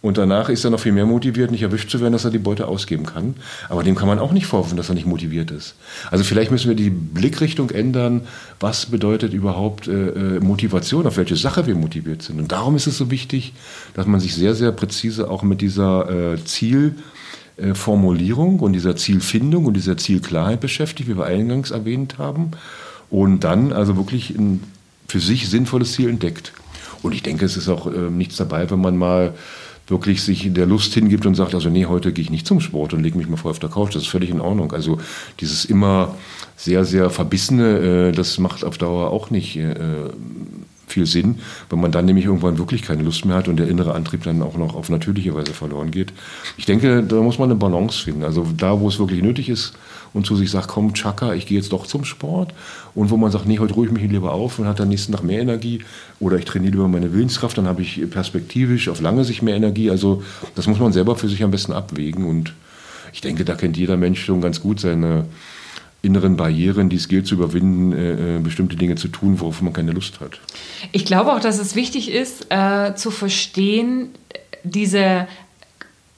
und danach ist er noch viel mehr motiviert, nicht erwischt zu werden, dass er die Beute ausgeben kann. Aber dem kann man auch nicht vorwerfen, dass er nicht motiviert ist. Also vielleicht müssen wir die Blickrichtung ändern. Was bedeutet überhaupt äh, äh, Motivation, auf welche Sache wir motiviert sind? Und darum ist es so wichtig, dass man sich sehr, sehr präzise auch mit dieser äh, Zielformulierung und dieser Zielfindung und dieser Zielklarheit beschäftigt, wie wir eingangs erwähnt haben. Und dann also wirklich ein für sich sinnvolles Ziel entdeckt. Und ich denke, es ist auch äh, nichts dabei, wenn man mal wirklich sich der Lust hingibt und sagt, also nee, heute gehe ich nicht zum Sport und lege mich mal vor auf der Couch. Das ist völlig in Ordnung. Also dieses immer sehr, sehr verbissene, äh, das macht auf Dauer auch nicht äh, viel Sinn, wenn man dann nämlich irgendwann wirklich keine Lust mehr hat und der innere Antrieb dann auch noch auf natürliche Weise verloren geht. Ich denke, da muss man eine Balance finden. Also da, wo es wirklich nötig ist und zu sich sagt, komm, Chaka, ich gehe jetzt doch zum Sport. Und wo man sagt, nee, heute ruhe ich mich lieber auf und hat dann nächsten Tag mehr Energie. Oder ich trainiere lieber meine Willenskraft, dann habe ich perspektivisch auf lange Sicht mehr Energie. Also das muss man selber für sich am besten abwägen. Und ich denke, da kennt jeder Mensch schon ganz gut seine inneren Barrieren, die es gilt zu überwinden, äh, äh, bestimmte Dinge zu tun, worauf man keine Lust hat. Ich glaube auch, dass es wichtig ist, äh, zu verstehen, diese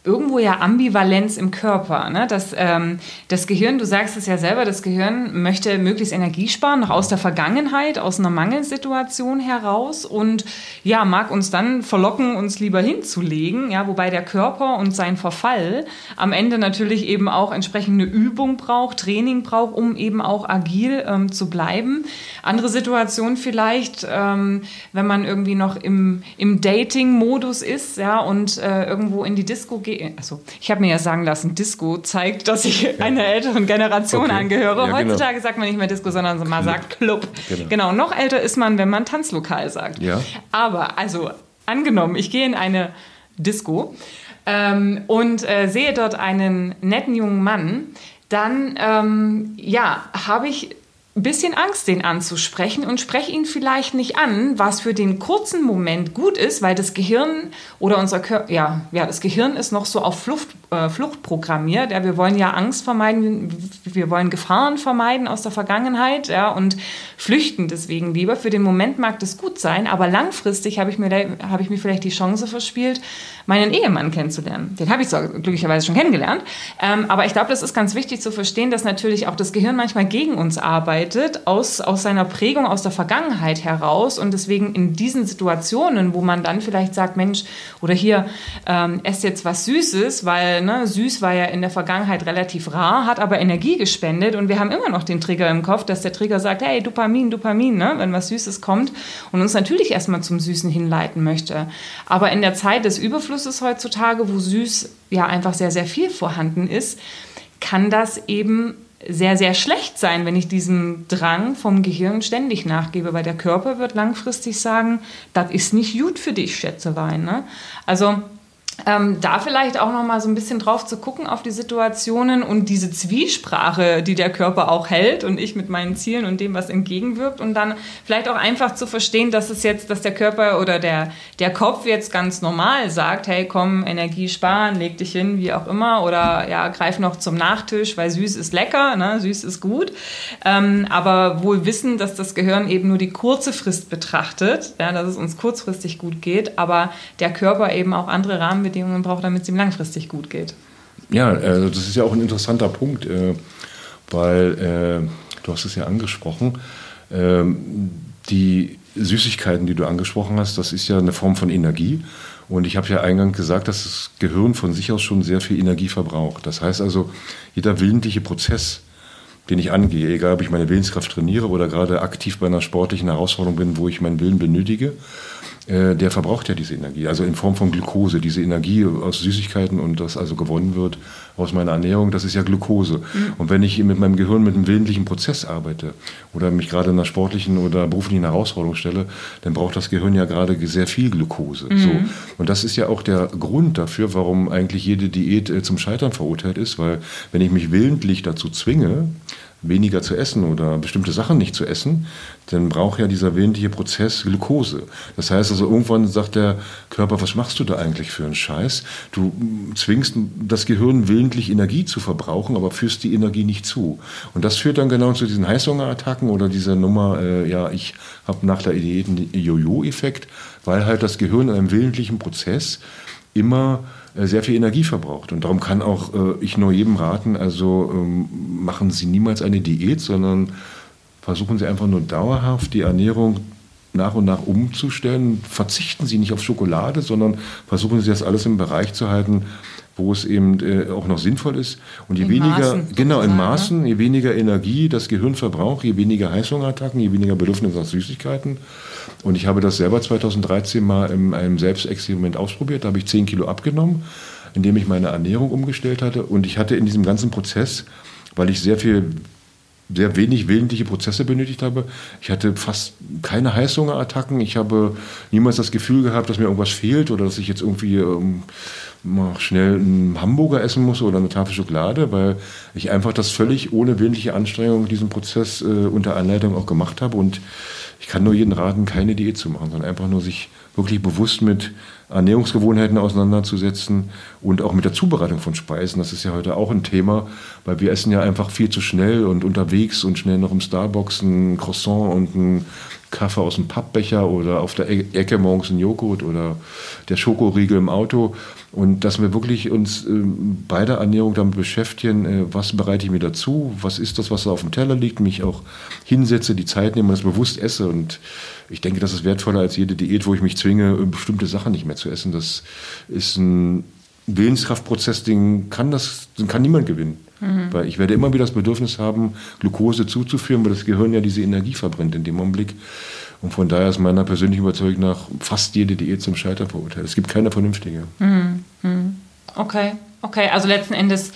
irgendwo ja Ambivalenz im Körper. Ne? Das, ähm, das Gehirn, du sagst es ja selber, das Gehirn möchte möglichst Energie sparen, noch aus der Vergangenheit, aus einer Mangelsituation heraus und ja, mag uns dann verlocken, uns lieber hinzulegen, ja, wobei der Körper und sein Verfall am Ende natürlich eben auch entsprechende Übung braucht, Training braucht, um eben auch agil ähm, zu bleiben. Andere Situation vielleicht, ähm, wenn man irgendwie noch im, im Dating-Modus ist, ja, und äh, irgendwo in die Disco geht also ich habe mir ja sagen lassen, Disco zeigt, dass ich einer älteren Generation okay. angehöre. Ja, genau. Heutzutage sagt man nicht mehr Disco, sondern man Club. sagt Club. Genau. genau, noch älter ist man, wenn man Tanzlokal sagt. Ja. Aber also angenommen, ich gehe in eine Disco ähm, und äh, sehe dort einen netten jungen Mann, dann ähm, ja, habe ich ein bisschen Angst, den anzusprechen und spreche ihn vielleicht nicht an, was für den kurzen Moment gut ist, weil das Gehirn oder unser Körper, ja, ja, das Gehirn ist noch so auf Flucht, äh, Flucht programmiert. Ja, wir wollen ja Angst vermeiden, wir wollen Gefahren vermeiden aus der Vergangenheit, ja, und flüchten deswegen lieber. Für den Moment mag das gut sein, aber langfristig habe ich mir, habe ich mir vielleicht die Chance verspielt, meinen Ehemann kennenzulernen. Den habe ich zwar glücklicherweise schon kennengelernt, ähm, aber ich glaube, das ist ganz wichtig zu verstehen, dass natürlich auch das Gehirn manchmal gegen uns arbeitet, aus, aus seiner Prägung, aus der Vergangenheit heraus. Und deswegen in diesen Situationen, wo man dann vielleicht sagt, Mensch, oder hier, ähm, esst jetzt was Süßes, weil ne, süß war ja in der Vergangenheit relativ rar, hat aber Energie gespendet. Und wir haben immer noch den Trigger im Kopf, dass der Trigger sagt, hey, Dopamin, Dopamin, ne, wenn was Süßes kommt. Und uns natürlich erstmal zum Süßen hinleiten möchte. Aber in der Zeit des Überflusses heutzutage, wo süß ja einfach sehr, sehr viel vorhanden ist, kann das eben sehr, sehr schlecht sein, wenn ich diesem Drang vom Gehirn ständig nachgebe, weil der Körper wird langfristig sagen, das ist nicht gut für dich, Schätzelein. Ne? Also ähm, da vielleicht auch noch mal so ein bisschen drauf zu gucken auf die Situationen und diese Zwiesprache, die der Körper auch hält und ich mit meinen Zielen und dem, was entgegenwirkt und dann vielleicht auch einfach zu verstehen, dass es jetzt, dass der Körper oder der, der Kopf jetzt ganz normal sagt, hey, komm, Energie sparen, leg dich hin, wie auch immer oder ja, greif noch zum Nachtisch, weil süß ist lecker, ne? süß ist gut, ähm, aber wohl wissen, dass das Gehirn eben nur die kurze Frist betrachtet, ja, dass es uns kurzfristig gut geht, aber der Körper eben auch andere Rahmen Rahmenbedingungen braucht, damit es ihm langfristig gut geht. Ja, also das ist ja auch ein interessanter Punkt, äh, weil äh, du hast es ja angesprochen, ähm, die Süßigkeiten, die du angesprochen hast, das ist ja eine Form von Energie. Und ich habe ja eingangs gesagt, dass das Gehirn von sich aus schon sehr viel Energie verbraucht. Das heißt also, jeder willentliche Prozess, den ich angehe, egal ob ich meine Willenskraft trainiere oder gerade aktiv bei einer sportlichen Herausforderung bin, wo ich meinen Willen benötige, äh, der verbraucht ja diese Energie, also in Form von Glukose. Diese Energie aus Süßigkeiten und das also gewonnen wird aus meiner Ernährung, das ist ja Glukose. Mhm. Und wenn ich mit meinem Gehirn mit einem willentlichen Prozess arbeite oder mich gerade in einer sportlichen oder beruflichen Herausforderung stelle, dann braucht das Gehirn ja gerade sehr viel Glukose. Mhm. So. Und das ist ja auch der Grund dafür, warum eigentlich jede Diät äh, zum Scheitern verurteilt ist, weil wenn ich mich willentlich dazu zwinge, weniger zu essen oder bestimmte Sachen nicht zu essen, dann braucht ja dieser willentliche Prozess Glucose. Das heißt also, irgendwann sagt der Körper, was machst du da eigentlich für einen Scheiß? Du zwingst das Gehirn willentlich Energie zu verbrauchen, aber führst die Energie nicht zu. Und das führt dann genau zu diesen Heißhungerattacken oder dieser Nummer, äh, ja, ich habe nach der Diät einen Jojo-Effekt, weil halt das Gehirn in einem willentlichen Prozess immer äh, sehr viel Energie verbraucht. Und darum kann auch äh, ich nur jedem raten, also ähm, machen Sie niemals eine Diät, sondern versuchen Sie einfach nur dauerhaft die Ernährung nach und nach umzustellen. Verzichten Sie nicht auf Schokolade, sondern versuchen Sie das alles im Bereich zu halten, wo es eben äh, auch noch sinnvoll ist. Und je in weniger, Maßen, genau, in ne? Maßen, ne? je weniger Energie das Gehirn verbraucht, je weniger Heißhungerattacken, je weniger Bedürfnis nach Süßigkeiten. Und ich habe das selber 2013 mal in einem Selbstexperiment ausprobiert. Da habe ich 10 Kilo abgenommen, indem ich meine Ernährung umgestellt hatte. Und ich hatte in diesem ganzen Prozess, weil ich sehr viel sehr wenig willentliche Prozesse benötigt habe. Ich hatte fast keine Heißhungerattacken. Ich habe niemals das Gefühl gehabt, dass mir irgendwas fehlt oder dass ich jetzt irgendwie ähm, mal schnell einen Hamburger essen muss oder eine Tafel Schokolade, weil ich einfach das völlig ohne willentliche Anstrengung diesen Prozess äh, unter Anleitung auch gemacht habe. Und ich kann nur jeden raten, keine Diät zu machen, sondern einfach nur sich wirklich bewusst mit Ernährungsgewohnheiten auseinanderzusetzen und auch mit der Zubereitung von Speisen. Das ist ja heute auch ein Thema, weil wir essen ja einfach viel zu schnell und unterwegs und schnell noch im Starbucks ein Croissant und ein Kaffee aus dem Pappbecher oder auf der e-, Ecke morgens ein Joghurt oder der Schokoriegel im Auto. Und dass wir wirklich uns äh, bei der Ernährung damit beschäftigen, äh, was bereite ich mir dazu, was ist das, was da auf dem Teller liegt, mich auch hinsetze, die Zeit nehme und das bewusst esse. Und ich denke, das ist wertvoller als jede Diät, wo ich mich zwinge, bestimmte Sachen nicht mehr zu essen. Das ist ein Willenskraftprozess, den kann, das, den kann niemand gewinnen. Mhm. Weil ich werde immer wieder das Bedürfnis haben, Glucose zuzuführen, weil das Gehirn ja diese Energie verbrennt in dem Augenblick. Und von daher ist meiner persönlichen Überzeugung nach fast jede Diät zum Scheitern verurteilt. Es gibt keine vernünftige. Mhm. Mhm. Okay, okay. Also letzten Endes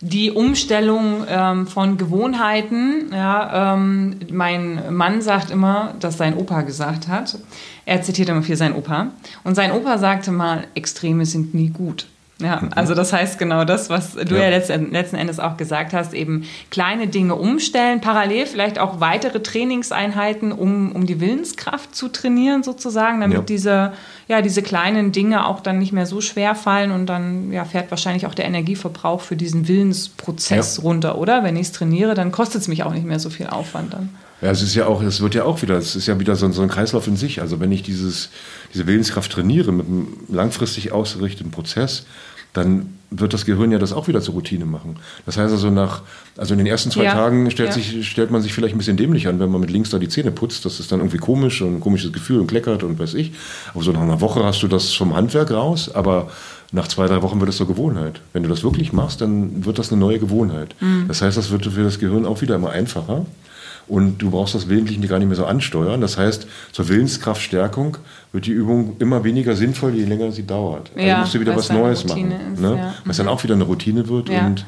die Umstellung ähm, von Gewohnheiten. Ja, ähm, mein Mann sagt immer, dass sein Opa gesagt hat. Er zitiert immer viel seinen Opa. Und sein Opa sagte mal, Extreme sind nie gut. Ja, mhm. also das heißt genau das, was du ja, ja letzten, letzten Endes auch gesagt hast, eben kleine Dinge umstellen, parallel vielleicht auch weitere Trainingseinheiten, um, um die Willenskraft zu trainieren sozusagen, damit ja. diese, ja, diese kleinen Dinge auch dann nicht mehr so schwer fallen und dann ja, fährt wahrscheinlich auch der Energieverbrauch für diesen Willensprozess ja. runter, oder? Wenn ich es trainiere, dann kostet es mich auch nicht mehr so viel Aufwand dann. Ja, es ist ja auch, es wird ja auch wieder, es ist ja wieder so, so, ein Kreislauf in sich. Also wenn ich dieses, diese Willenskraft trainiere mit einem langfristig ausgerichteten Prozess, dann wird das Gehirn ja das auch wieder zur Routine machen. Das heißt also nach, also in den ersten zwei ja, Tagen stellt, ja. sich, stellt man sich vielleicht ein bisschen dämlich an, wenn man mit links da die Zähne putzt. Das ist dann irgendwie komisch und ein komisches Gefühl und kleckert und weiß ich. Aber so nach einer Woche hast du das vom Handwerk raus, aber nach zwei, drei Wochen wird es zur Gewohnheit. Wenn du das wirklich machst, dann wird das eine neue Gewohnheit. Mhm. Das heißt, das wird für das Gehirn auch wieder immer einfacher und du brauchst das Willentliche gar nicht mehr so ansteuern. Das heißt, zur Willenskraftstärkung wird die Übung immer weniger sinnvoll, je länger sie dauert. Also ja, musst du wieder was Neues machen. Ist, ne? ja. Was dann auch wieder eine Routine wird ja. und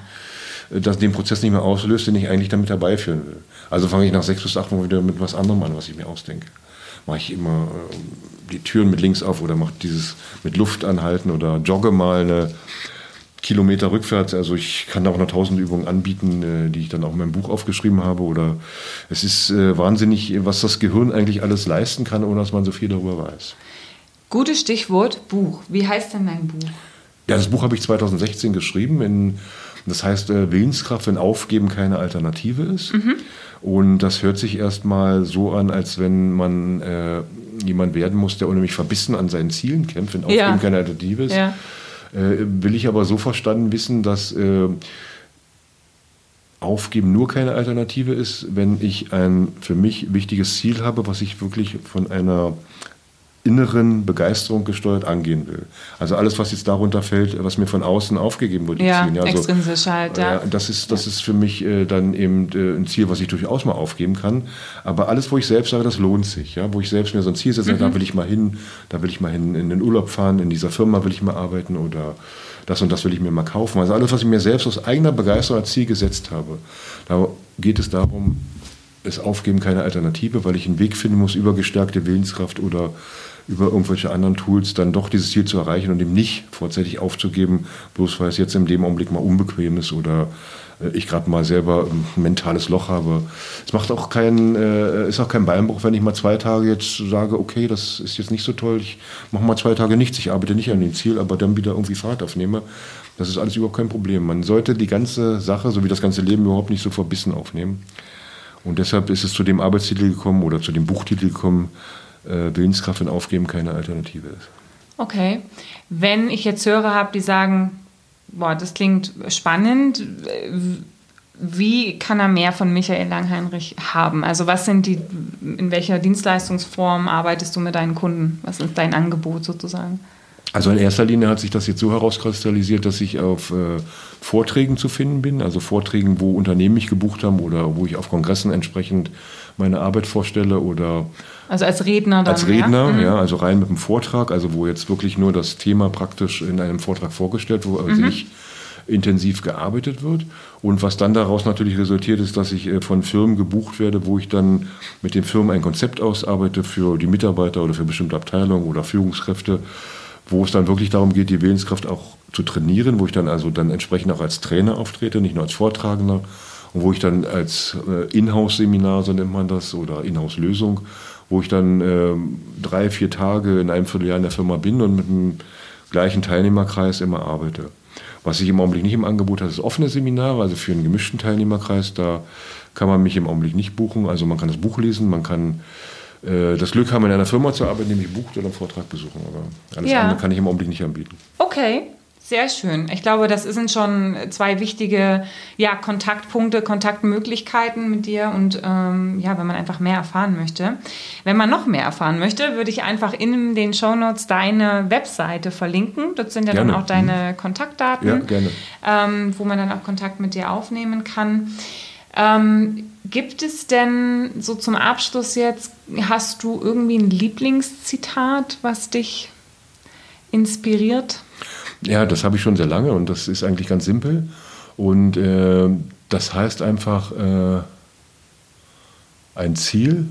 äh, das den Prozess nicht mehr auslöst, den ich eigentlich damit herbeiführen will. Also fange ich nach sechs bis acht Wochen wieder mit was anderem an, was ich mir ausdenke. Mache ich immer äh, die Türen mit links auf oder mache dieses mit Luft anhalten oder jogge mal eine Kilometer rückwärts. Also ich kann da auch noch tausend Übungen anbieten, äh, die ich dann auch in meinem Buch aufgeschrieben habe. Oder es ist äh, wahnsinnig, was das Gehirn eigentlich alles leisten kann, ohne dass man so viel darüber weiß. Gutes Stichwort Buch. Wie heißt denn dein Buch? Ja, das Buch habe ich 2016 geschrieben. In, das heißt äh, Willenskraft, wenn Aufgeben keine Alternative ist. Mhm. Und das hört sich erstmal so an, als wenn man äh, jemand werden muss, der unheimlich verbissen an seinen Zielen kämpft, wenn Aufgeben ja. keine Alternative ist. Ja. Äh, will ich aber so verstanden wissen, dass äh, Aufgeben nur keine Alternative ist, wenn ich ein für mich wichtiges Ziel habe, was ich wirklich von einer inneren Begeisterung gesteuert angehen will. Also alles, was jetzt darunter fällt, was mir von außen aufgegeben wird, die ja, Ziele. Also, extrinsisch halt, ja. das ist, das ist für mich äh, dann eben äh, ein Ziel, was ich durchaus mal aufgeben kann. Aber alles, wo ich selbst sage, das lohnt sich. Ja? Wo ich selbst mir so ein Ziel setze, mhm. da will ich mal hin, da will ich mal hin in den Urlaub fahren, in dieser Firma will ich mal arbeiten oder das und das will ich mir mal kaufen. Also alles, was ich mir selbst aus eigener Begeisterung als Ziel gesetzt habe. Da geht es darum, es aufgeben keine Alternative, weil ich einen Weg finden muss über gestärkte Willenskraft oder über irgendwelche anderen Tools dann doch dieses Ziel zu erreichen und ihm nicht vorzeitig aufzugeben, bloß weil es jetzt in dem Augenblick mal unbequem ist oder äh, ich gerade mal selber ein mentales Loch habe. Es macht auch keinen, äh, ist auch kein Beinbruch, wenn ich mal zwei Tage jetzt sage, okay, das ist jetzt nicht so toll, ich mache mal zwei Tage nichts, ich arbeite nicht an dem Ziel, aber dann wieder irgendwie Fahrt aufnehme. Das ist alles überhaupt kein Problem. Man sollte die ganze Sache, so wie das ganze Leben, überhaupt nicht so verbissen aufnehmen. Und deshalb ist es zu dem Arbeitstitel gekommen oder zu dem Buchtitel gekommen, äh, Willenskraft und Aufgeben keine Alternative ist. Okay. Wenn ich jetzt Hörer habe, die sagen, boah, das klingt spannend, wie kann er mehr von Michael Langheinrich haben? Also was sind die, in welcher Dienstleistungsform arbeitest du mit deinen Kunden? Was ist dein Angebot sozusagen? Also in erster Linie hat sich das jetzt so herauskristallisiert, dass ich auf äh, Vorträgen zu finden bin, also Vorträgen, wo Unternehmen mich gebucht haben oder wo ich auf Kongressen entsprechend meine Arbeit vorstelle oder also als Redner dann, Als Redner, ja? Mhm. ja, also rein mit einem Vortrag, also wo jetzt wirklich nur das Thema praktisch in einem Vortrag vorgestellt wird, also mhm. nicht intensiv gearbeitet wird. Und was dann daraus natürlich resultiert, ist, dass ich äh, von Firmen gebucht werde, wo ich dann mit den Firmen ein Konzept ausarbeite für die Mitarbeiter oder für bestimmte Abteilungen oder Führungskräfte, wo es dann wirklich darum geht, die Willenskraft auch zu trainieren, wo ich dann also dann entsprechend auch als Trainer auftrete, nicht nur als Vortragender, und wo ich dann als äh, Inhouse-Seminar, so nennt man das, oder Inhouse-Lösung, wo ich dann äh, drei, vier Tage in einem Vierteljahr in der Firma bin und mit dem gleichen Teilnehmerkreis immer arbeite. Was ich im Augenblick nicht im Angebot habe, ist offene Seminare, also für einen gemischten Teilnehmerkreis. Da kann man mich im Augenblick nicht buchen. Also man kann das Buch lesen, man kann äh, das Glück haben, in einer Firma zu arbeiten, die mich bucht oder einen Vortrag besuchen. Aber alles ja. andere kann ich im Augenblick nicht anbieten. Okay. Sehr schön. Ich glaube, das sind schon zwei wichtige ja, Kontaktpunkte, Kontaktmöglichkeiten mit dir und ähm, ja, wenn man einfach mehr erfahren möchte. Wenn man noch mehr erfahren möchte, würde ich einfach in den Shownotes deine Webseite verlinken. Dort sind ja gerne. dann auch deine mhm. Kontaktdaten, ja, gerne. Ähm, wo man dann auch Kontakt mit dir aufnehmen kann. Ähm, gibt es denn so zum Abschluss jetzt, hast du irgendwie ein Lieblingszitat, was dich inspiriert? Ja, das habe ich schon sehr lange und das ist eigentlich ganz simpel. Und äh, das heißt einfach, äh, ein Ziel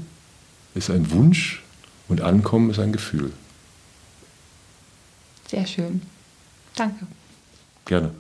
ist ein Wunsch und Ankommen ist ein Gefühl. Sehr schön. Danke. Gerne.